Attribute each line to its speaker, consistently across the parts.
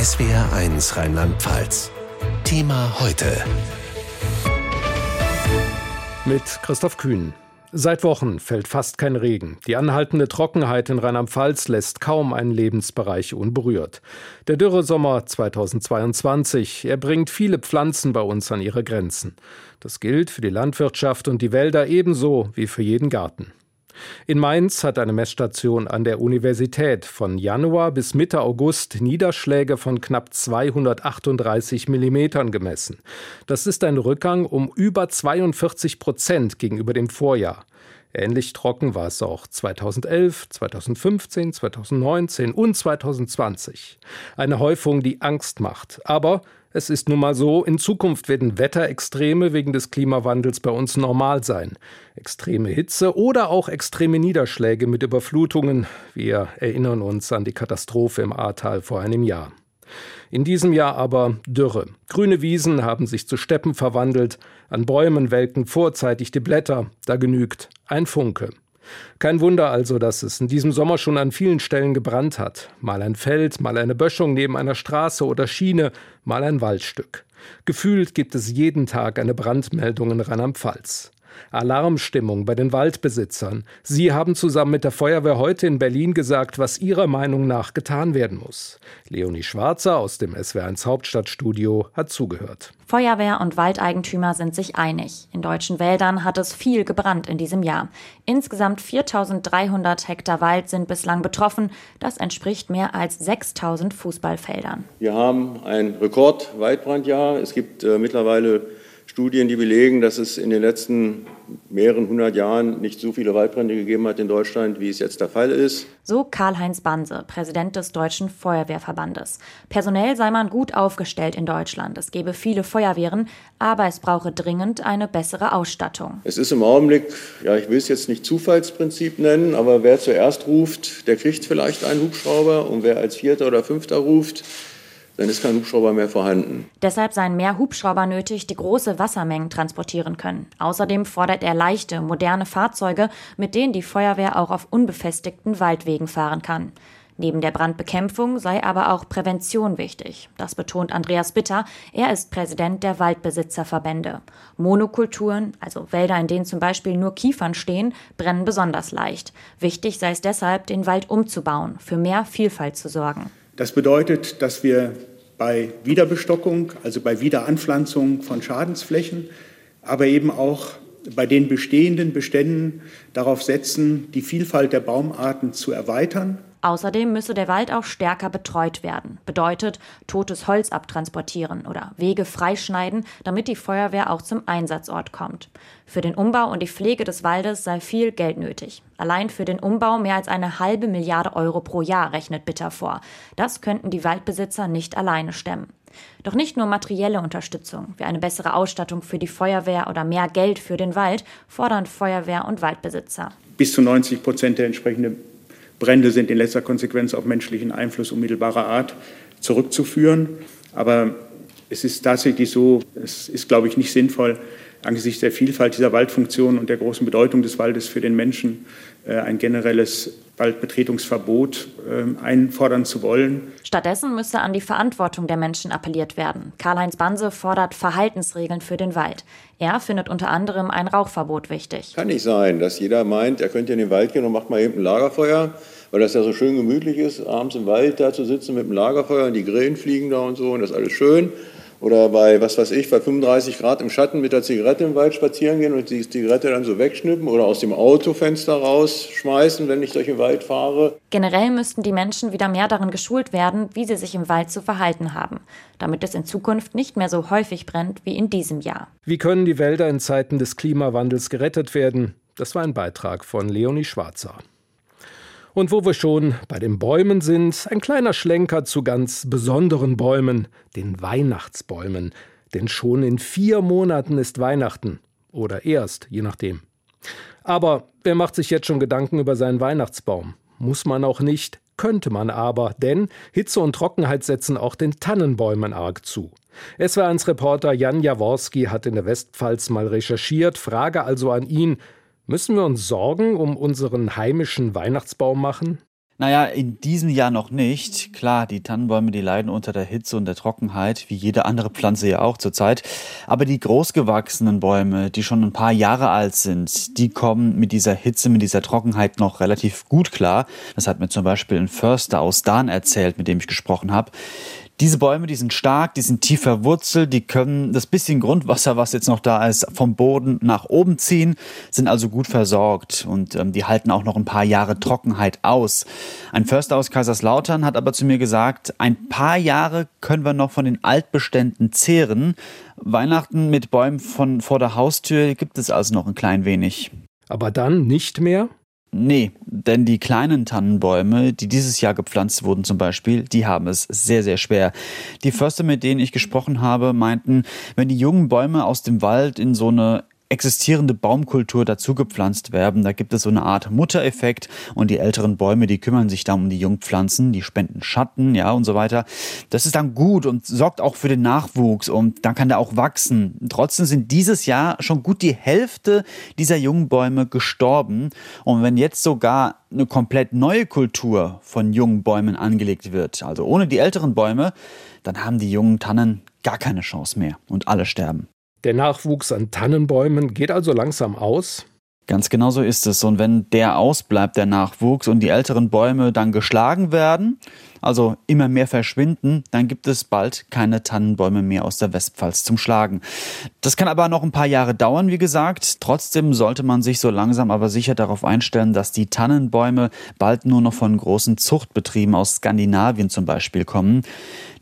Speaker 1: SWR1 Rheinland-Pfalz. Thema heute.
Speaker 2: Mit Christoph Kühn. Seit Wochen fällt fast kein Regen. Die anhaltende Trockenheit in Rheinland-Pfalz lässt kaum einen Lebensbereich unberührt. Der Dürresommer 2022, er bringt viele Pflanzen bei uns an ihre Grenzen. Das gilt für die Landwirtschaft und die Wälder ebenso wie für jeden Garten. In Mainz hat eine Messstation an der Universität von Januar bis Mitte August Niederschläge von knapp 238 Millimetern gemessen. Das ist ein Rückgang um über 42 Prozent gegenüber dem Vorjahr. Ähnlich trocken war es auch 2011, 2015, 2019 und 2020. Eine Häufung, die Angst macht. Aber es ist nun mal so, in Zukunft werden Wetterextreme wegen des Klimawandels bei uns normal sein. Extreme Hitze oder auch extreme Niederschläge mit Überflutungen. Wir erinnern uns an die Katastrophe im Ahrtal vor einem Jahr. In diesem Jahr aber Dürre. Grüne Wiesen haben sich zu Steppen verwandelt, an Bäumen welken vorzeitig die Blätter, da genügt ein Funke. Kein Wunder also, dass es in diesem Sommer schon an vielen Stellen gebrannt hat. Mal ein Feld, mal eine Böschung neben einer Straße oder Schiene, mal ein Waldstück. Gefühlt gibt es jeden Tag eine Brandmeldung in Rheinland-Pfalz. Alarmstimmung bei den Waldbesitzern. Sie haben zusammen mit der Feuerwehr heute in Berlin gesagt, was ihrer Meinung nach getan werden muss. Leonie Schwarzer aus dem SW1 Hauptstadtstudio hat zugehört.
Speaker 3: Feuerwehr und Waldeigentümer sind sich einig. In deutschen Wäldern hat es viel gebrannt in diesem Jahr. Insgesamt 4300 Hektar Wald sind bislang betroffen. Das entspricht mehr als 6000 Fußballfeldern.
Speaker 4: Wir haben ein Rekordwaldbrandjahr. Es gibt äh, mittlerweile Studien, die belegen, dass es in den letzten mehreren hundert Jahren nicht so viele Waldbrände gegeben hat in Deutschland, wie es jetzt der Fall ist.
Speaker 3: So Karl-Heinz Banse, Präsident des Deutschen Feuerwehrverbandes. Personell sei man gut aufgestellt in Deutschland. Es gebe viele Feuerwehren, aber es brauche dringend eine bessere Ausstattung.
Speaker 4: Es ist im Augenblick, ja, ich will es jetzt nicht Zufallsprinzip nennen, aber wer zuerst ruft, der kriegt vielleicht einen Hubschrauber und wer als Vierter oder Fünfter ruft, dann ist kein Hubschrauber mehr vorhanden.
Speaker 3: Deshalb seien mehr Hubschrauber nötig, die große Wassermengen transportieren können. Außerdem fordert er leichte, moderne Fahrzeuge, mit denen die Feuerwehr auch auf unbefestigten Waldwegen fahren kann. Neben der Brandbekämpfung sei aber auch Prävention wichtig. Das betont Andreas Bitter. Er ist Präsident der Waldbesitzerverbände. Monokulturen, also Wälder, in denen zum Beispiel nur Kiefern stehen, brennen besonders leicht. Wichtig sei es deshalb, den Wald umzubauen, für mehr Vielfalt zu sorgen.
Speaker 5: Das bedeutet, dass wir bei Wiederbestockung, also bei Wiederanpflanzung von Schadensflächen, aber eben auch bei den bestehenden Beständen darauf setzen, die Vielfalt der Baumarten zu erweitern
Speaker 3: Außerdem müsse der Wald auch stärker betreut werden. Bedeutet, totes Holz abtransportieren oder Wege freischneiden, damit die Feuerwehr auch zum Einsatzort kommt. Für den Umbau und die Pflege des Waldes sei viel Geld nötig. Allein für den Umbau mehr als eine halbe Milliarde Euro pro Jahr rechnet Bitter vor. Das könnten die Waldbesitzer nicht alleine stemmen. Doch nicht nur materielle Unterstützung, wie eine bessere Ausstattung für die Feuerwehr oder mehr Geld für den Wald, fordern Feuerwehr und Waldbesitzer.
Speaker 5: Bis zu 90 Prozent der entsprechenden Brände sind in letzter Konsequenz auf menschlichen Einfluss unmittelbarer Art zurückzuführen. Aber es ist tatsächlich so, es ist, glaube ich, nicht sinnvoll, angesichts der Vielfalt dieser Waldfunktionen und der großen Bedeutung des Waldes für den Menschen äh, ein generelles Waldbetretungsverbot ähm, einfordern zu wollen.
Speaker 3: Stattdessen müsse an die Verantwortung der Menschen appelliert werden. Karl-Heinz Banse fordert Verhaltensregeln für den Wald. Er findet unter anderem ein Rauchverbot wichtig.
Speaker 4: Kann nicht sein, dass jeder meint, er könnte in den Wald gehen und macht mal eben ein Lagerfeuer, weil das ja so schön gemütlich ist, abends im Wald da zu sitzen mit dem Lagerfeuer und die Grillen fliegen da und so und das ist alles schön oder bei, was weiß ich, bei 35 Grad im Schatten mit der Zigarette im Wald spazieren gehen und die Zigarette dann so wegschnippen oder aus dem Autofenster rausschmeißen, wenn ich durch den Wald fahre.
Speaker 3: Generell müssten die Menschen wieder mehr darin geschult werden, wie sie sich im Wald zu verhalten haben, damit es in Zukunft nicht mehr so häufig brennt wie in diesem Jahr.
Speaker 2: Wie können die Wälder in Zeiten des Klimawandels gerettet werden? Das war ein Beitrag von Leonie Schwarzer. Und wo wir schon bei den Bäumen sind, ein kleiner Schlenker zu ganz besonderen Bäumen, den Weihnachtsbäumen. Denn schon in vier Monaten ist Weihnachten. Oder erst, je nachdem. Aber wer macht sich jetzt schon Gedanken über seinen Weihnachtsbaum? Muss man auch nicht, könnte man aber, denn Hitze und Trockenheit setzen auch den Tannenbäumen arg zu. SWR1 Reporter Jan Jaworski hat in der Westpfalz mal recherchiert, Frage also an ihn, Müssen wir uns Sorgen um unseren heimischen Weihnachtsbaum machen?
Speaker 6: Naja, in diesem Jahr noch nicht. Klar, die Tannenbäume, die leiden unter der Hitze und der Trockenheit, wie jede andere Pflanze ja auch zurzeit. Aber die großgewachsenen Bäume, die schon ein paar Jahre alt sind, die kommen mit dieser Hitze, mit dieser Trockenheit noch relativ gut klar. Das hat mir zum Beispiel ein Förster aus Dahn erzählt, mit dem ich gesprochen habe. Diese Bäume, die sind stark, die sind tief verwurzelt, die können das bisschen Grundwasser, was jetzt noch da ist, vom Boden nach oben ziehen, sind also gut versorgt und ähm, die halten auch noch ein paar Jahre Trockenheit aus. Ein Förster aus Kaiserslautern hat aber zu mir gesagt, ein paar Jahre können wir noch von den Altbeständen zehren. Weihnachten mit Bäumen von vor der Haustür gibt es also noch ein klein wenig.
Speaker 2: Aber dann nicht mehr?
Speaker 6: Nee, denn die kleinen Tannenbäume, die dieses Jahr gepflanzt wurden zum Beispiel, die haben es sehr, sehr schwer. Die Förster, mit denen ich gesprochen habe, meinten, wenn die jungen Bäume aus dem Wald in so eine existierende Baumkultur dazugepflanzt werden. Da gibt es so eine Art Muttereffekt und die älteren Bäume, die kümmern sich dann um die Jungpflanzen, die spenden Schatten, ja und so weiter. Das ist dann gut und sorgt auch für den Nachwuchs und dann kann der auch wachsen. Trotzdem sind dieses Jahr schon gut die Hälfte dieser jungen Bäume gestorben und wenn jetzt sogar eine komplett neue Kultur von jungen Bäumen angelegt wird, also ohne die älteren Bäume, dann haben die jungen Tannen gar keine Chance mehr und alle sterben.
Speaker 2: Der Nachwuchs an Tannenbäumen geht also langsam aus.
Speaker 6: Ganz genau so ist es. Und wenn der ausbleibt, der Nachwuchs, und die älteren Bäume dann geschlagen werden, also immer mehr verschwinden, dann gibt es bald keine Tannenbäume mehr aus der Westpfalz zum Schlagen. Das kann aber noch ein paar Jahre dauern, wie gesagt. Trotzdem sollte man sich so langsam aber sicher darauf einstellen, dass die Tannenbäume bald nur noch von großen Zuchtbetrieben aus Skandinavien zum Beispiel kommen.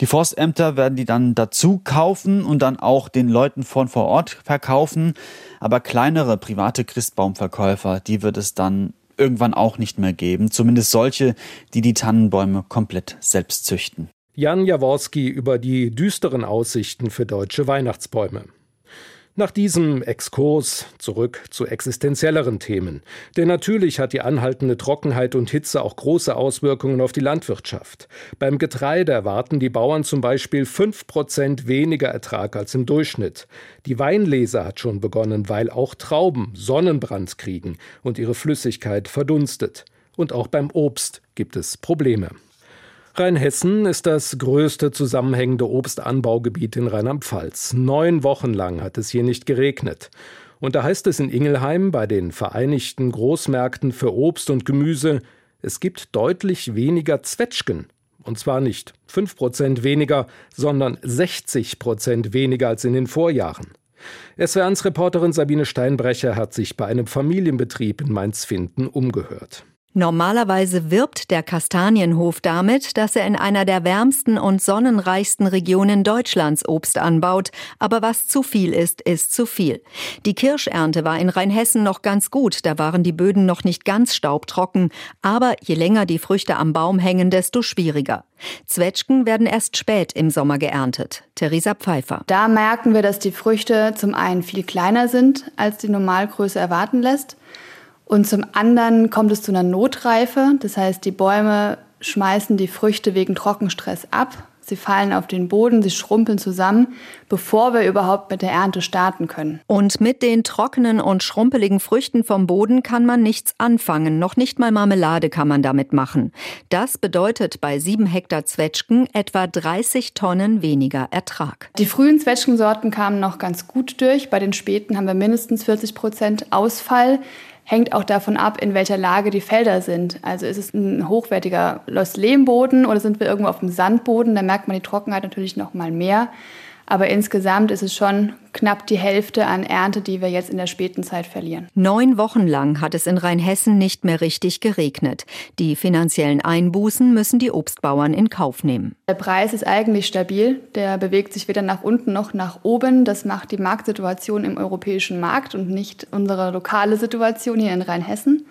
Speaker 6: Die Forstämter werden die dann dazu kaufen und dann auch den Leuten von vor Ort verkaufen. Aber kleinere private Christbaumverkäufer, die wird es dann irgendwann auch nicht mehr geben. Zumindest solche, die die Tannenbäume komplett selbst züchten.
Speaker 2: Jan Jaworski über die düsteren Aussichten für deutsche Weihnachtsbäume. Nach diesem Exkurs zurück zu existenzielleren Themen. Denn natürlich hat die anhaltende Trockenheit und Hitze auch große Auswirkungen auf die Landwirtschaft. Beim Getreide erwarten die Bauern zum Beispiel 5% weniger Ertrag als im Durchschnitt. Die Weinlese hat schon begonnen, weil auch Trauben Sonnenbrand kriegen und ihre Flüssigkeit verdunstet. Und auch beim Obst gibt es Probleme. Rheinhessen ist das größte zusammenhängende Obstanbaugebiet in Rheinland-Pfalz. Neun Wochen lang hat es hier nicht geregnet. Und da heißt es in Ingelheim bei den Vereinigten Großmärkten für Obst und Gemüse, es gibt deutlich weniger Zwetschgen. Und zwar nicht 5% weniger, sondern 60% weniger als in den Vorjahren. SWR1-Reporterin Sabine Steinbrecher hat sich bei einem Familienbetrieb in Mainz-Finden umgehört.
Speaker 7: Normalerweise wirbt der Kastanienhof damit, dass er in einer der wärmsten und sonnenreichsten Regionen Deutschlands Obst anbaut. Aber was zu viel ist, ist zu viel. Die Kirschernte war in Rheinhessen noch ganz gut, da waren die Böden noch nicht ganz staubtrocken. Aber je länger die Früchte am Baum hängen, desto schwieriger. Zwetschgen werden erst spät im Sommer geerntet. Theresa Pfeiffer.
Speaker 8: Da merken wir, dass die Früchte zum einen viel kleiner sind, als die Normalgröße erwarten lässt. Und zum anderen kommt es zu einer Notreife. Das heißt, die Bäume schmeißen die Früchte wegen Trockenstress ab. Sie fallen auf den Boden, sie schrumpeln zusammen, bevor wir überhaupt mit der Ernte starten können.
Speaker 7: Und mit den trockenen und schrumpeligen Früchten vom Boden kann man nichts anfangen. Noch nicht mal Marmelade kann man damit machen. Das bedeutet bei sieben Hektar Zwetschgen etwa 30 Tonnen weniger Ertrag.
Speaker 8: Die frühen Zwetschgensorten kamen noch ganz gut durch. Bei den späten haben wir mindestens 40 Prozent Ausfall hängt auch davon ab, in welcher Lage die Felder sind. Also ist es ein hochwertiger Loslehmboden oder sind wir irgendwo auf dem Sandboden? Da merkt man die Trockenheit natürlich noch mal mehr. Aber insgesamt ist es schon knapp die Hälfte an Ernte, die wir jetzt in der späten Zeit verlieren.
Speaker 7: Neun Wochen lang hat es in Rheinhessen nicht mehr richtig geregnet. Die finanziellen Einbußen müssen die Obstbauern in Kauf nehmen.
Speaker 8: Der Preis ist eigentlich stabil. Der bewegt sich weder nach unten noch nach oben. Das macht die Marktsituation im europäischen Markt und nicht unsere lokale Situation hier in Rheinhessen.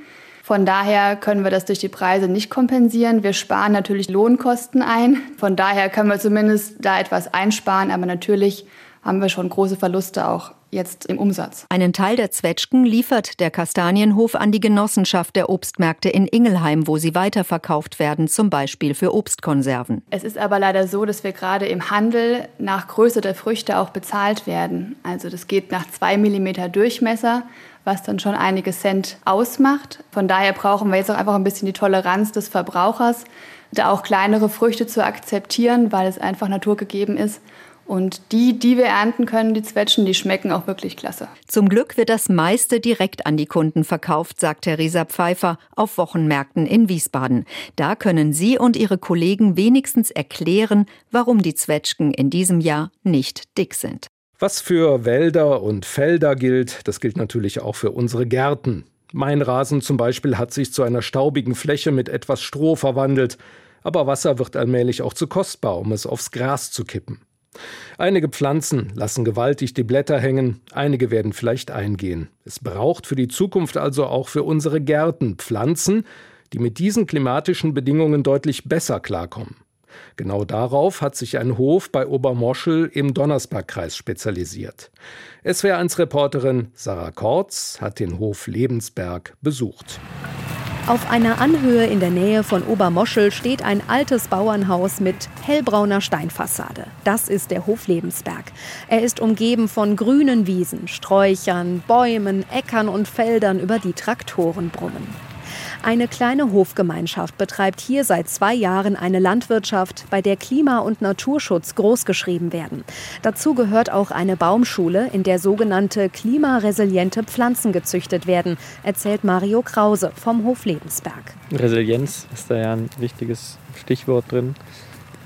Speaker 8: Von daher können wir das durch die Preise nicht kompensieren. Wir sparen natürlich Lohnkosten ein. Von daher können wir zumindest da etwas einsparen. Aber natürlich haben wir schon große Verluste auch jetzt im Umsatz.
Speaker 7: Einen Teil der Zwetschgen liefert der Kastanienhof an die Genossenschaft der Obstmärkte in Ingelheim, wo sie weiterverkauft werden, zum Beispiel für Obstkonserven.
Speaker 8: Es ist aber leider so, dass wir gerade im Handel nach Größe der Früchte auch bezahlt werden. Also das geht nach zwei Millimeter Durchmesser was dann schon einige Cent ausmacht. Von daher brauchen wir jetzt auch einfach ein bisschen die Toleranz des Verbrauchers, da auch kleinere Früchte zu akzeptieren, weil es einfach naturgegeben ist und die, die wir ernten können, die Zwetschgen, die schmecken auch wirklich klasse.
Speaker 7: Zum Glück wird das meiste direkt an die Kunden verkauft, sagt Theresa Pfeiffer auf Wochenmärkten in Wiesbaden. Da können Sie und Ihre Kollegen wenigstens erklären, warum die Zwetschgen in diesem Jahr nicht dick sind.
Speaker 2: Was für Wälder und Felder gilt, das gilt natürlich auch für unsere Gärten. Mein Rasen zum Beispiel hat sich zu einer staubigen Fläche mit etwas Stroh verwandelt, aber Wasser wird allmählich auch zu kostbar, um es aufs Gras zu kippen. Einige Pflanzen lassen gewaltig die Blätter hängen, einige werden vielleicht eingehen. Es braucht für die Zukunft also auch für unsere Gärten Pflanzen, die mit diesen klimatischen Bedingungen deutlich besser klarkommen. Genau darauf hat sich ein Hof bei Obermoschel im Donnersbergkreis spezialisiert. SWR1-Reporterin Sarah Kortz hat den Hof Lebensberg besucht.
Speaker 9: Auf einer Anhöhe in der Nähe von Obermoschel steht ein altes Bauernhaus mit hellbrauner Steinfassade. Das ist der Hof Lebensberg. Er ist umgeben von grünen Wiesen, Sträuchern, Bäumen, Äckern und Feldern, über die Traktoren brummen. Eine kleine Hofgemeinschaft betreibt hier seit zwei Jahren eine Landwirtschaft, bei der Klima- und Naturschutz großgeschrieben werden. Dazu gehört auch eine Baumschule, in der sogenannte klimaresiliente Pflanzen gezüchtet werden, erzählt Mario Krause vom Hof Lebensberg.
Speaker 10: Resilienz ist da ja ein wichtiges Stichwort drin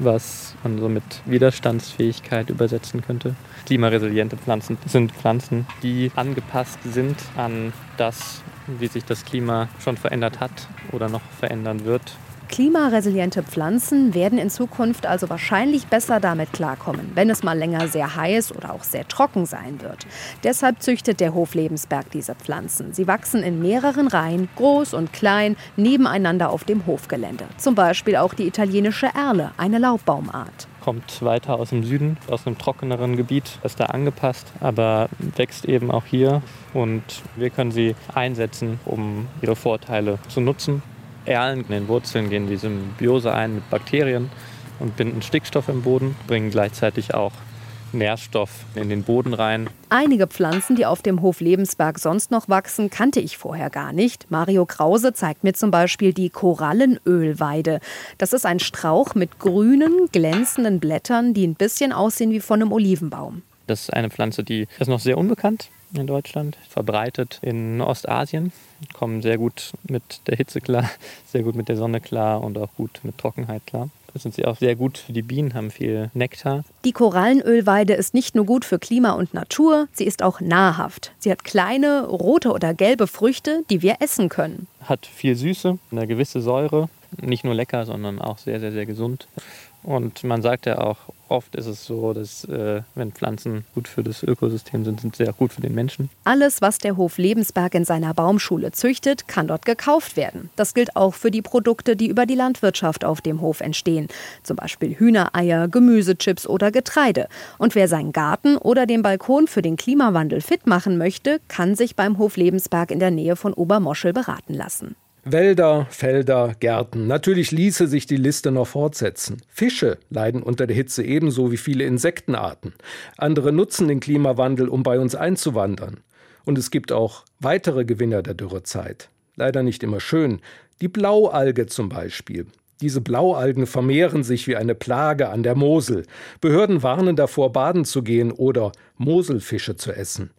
Speaker 10: was man so mit Widerstandsfähigkeit übersetzen könnte. Klimaresiliente Pflanzen sind Pflanzen, die angepasst sind an das, wie sich das Klima schon verändert hat oder noch verändern wird.
Speaker 9: Klimaresiliente Pflanzen werden in Zukunft also wahrscheinlich besser damit klarkommen, wenn es mal länger sehr heiß oder auch sehr trocken sein wird. Deshalb züchtet der Hof Lebensberg diese Pflanzen. Sie wachsen in mehreren Reihen, groß und klein, nebeneinander auf dem Hofgelände. Zum Beispiel auch die italienische Erle, eine Laubbaumart
Speaker 10: kommt weiter aus dem Süden, aus einem trockeneren Gebiet, ist da angepasst, aber wächst eben auch hier und wir können sie einsetzen, um ihre Vorteile zu nutzen. Erlen in den Wurzeln gehen die Symbiose ein mit Bakterien und binden Stickstoff im Boden, bringen gleichzeitig auch Nährstoff in den Boden rein.
Speaker 9: Einige Pflanzen, die auf dem Hof Lebensberg sonst noch wachsen, kannte ich vorher gar nicht. Mario Krause zeigt mir zum Beispiel die Korallenölweide. Das ist ein Strauch mit grünen, glänzenden Blättern, die ein bisschen aussehen wie von einem Olivenbaum.
Speaker 10: Das ist eine Pflanze, die ist noch sehr unbekannt in Deutschland, verbreitet in Ostasien, kommen sehr gut mit der Hitze klar, sehr gut mit der Sonne klar und auch gut mit Trockenheit klar. Das sind sie auch sehr gut für die Bienen, haben viel Nektar.
Speaker 9: Die Korallenölweide ist nicht nur gut für Klima und Natur, sie ist auch nahrhaft. Sie hat kleine rote oder gelbe Früchte, die wir essen können.
Speaker 10: Hat viel Süße, eine gewisse Säure, nicht nur lecker, sondern auch sehr, sehr, sehr gesund. Und man sagt ja auch, oft ist es so, dass äh, wenn Pflanzen gut für das Ökosystem sind, sind sie auch gut für den Menschen.
Speaker 9: Alles, was der Hof Lebensberg in seiner Baumschule züchtet, kann dort gekauft werden. Das gilt auch für die Produkte, die über die Landwirtschaft auf dem Hof entstehen. Zum Beispiel Hühnereier, Gemüsechips oder Getreide. Und wer seinen Garten oder den Balkon für den Klimawandel fit machen möchte, kann sich beim Hof Lebensberg in der Nähe von Obermoschel beraten lassen.
Speaker 2: Wälder, Felder, Gärten. Natürlich ließe sich die Liste noch fortsetzen. Fische leiden unter der Hitze ebenso wie viele Insektenarten. Andere nutzen den Klimawandel, um bei uns einzuwandern. Und es gibt auch weitere Gewinner der Dürrezeit. Leider nicht immer schön. Die Blaualge zum Beispiel. Diese Blaualgen vermehren sich wie eine Plage an der Mosel. Behörden warnen davor, baden zu gehen oder Moselfische zu essen.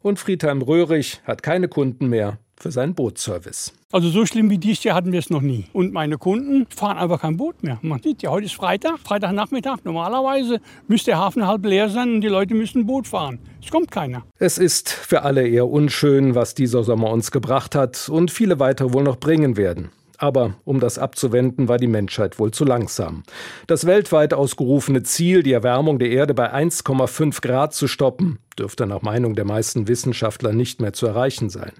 Speaker 2: Und Friedhelm Röhrig hat keine Kunden mehr für seinen Bootsservice.
Speaker 11: Also so schlimm wie dies Jahr hatten wir es noch nie. Und meine Kunden fahren einfach kein Boot mehr. Man sieht ja, heute ist Freitag, Freitagnachmittag. Normalerweise müsste der Hafen halb leer sein und die Leute müssen Boot fahren. Es kommt keiner.
Speaker 2: Es ist für alle eher unschön, was dieser Sommer uns gebracht hat und viele weitere wohl noch bringen werden. Aber um das abzuwenden, war die Menschheit wohl zu langsam. Das weltweit ausgerufene Ziel, die Erwärmung der Erde bei 1,5 Grad zu stoppen, dürfte nach Meinung der meisten Wissenschaftler nicht mehr zu erreichen sein.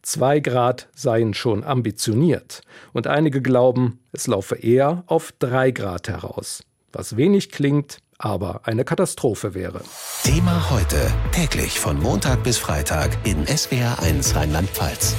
Speaker 2: Zwei Grad seien schon ambitioniert. Und einige glauben, es laufe eher auf drei Grad heraus. Was wenig klingt, aber eine Katastrophe wäre.
Speaker 1: Thema heute, täglich von Montag bis Freitag in SWR1 Rheinland-Pfalz.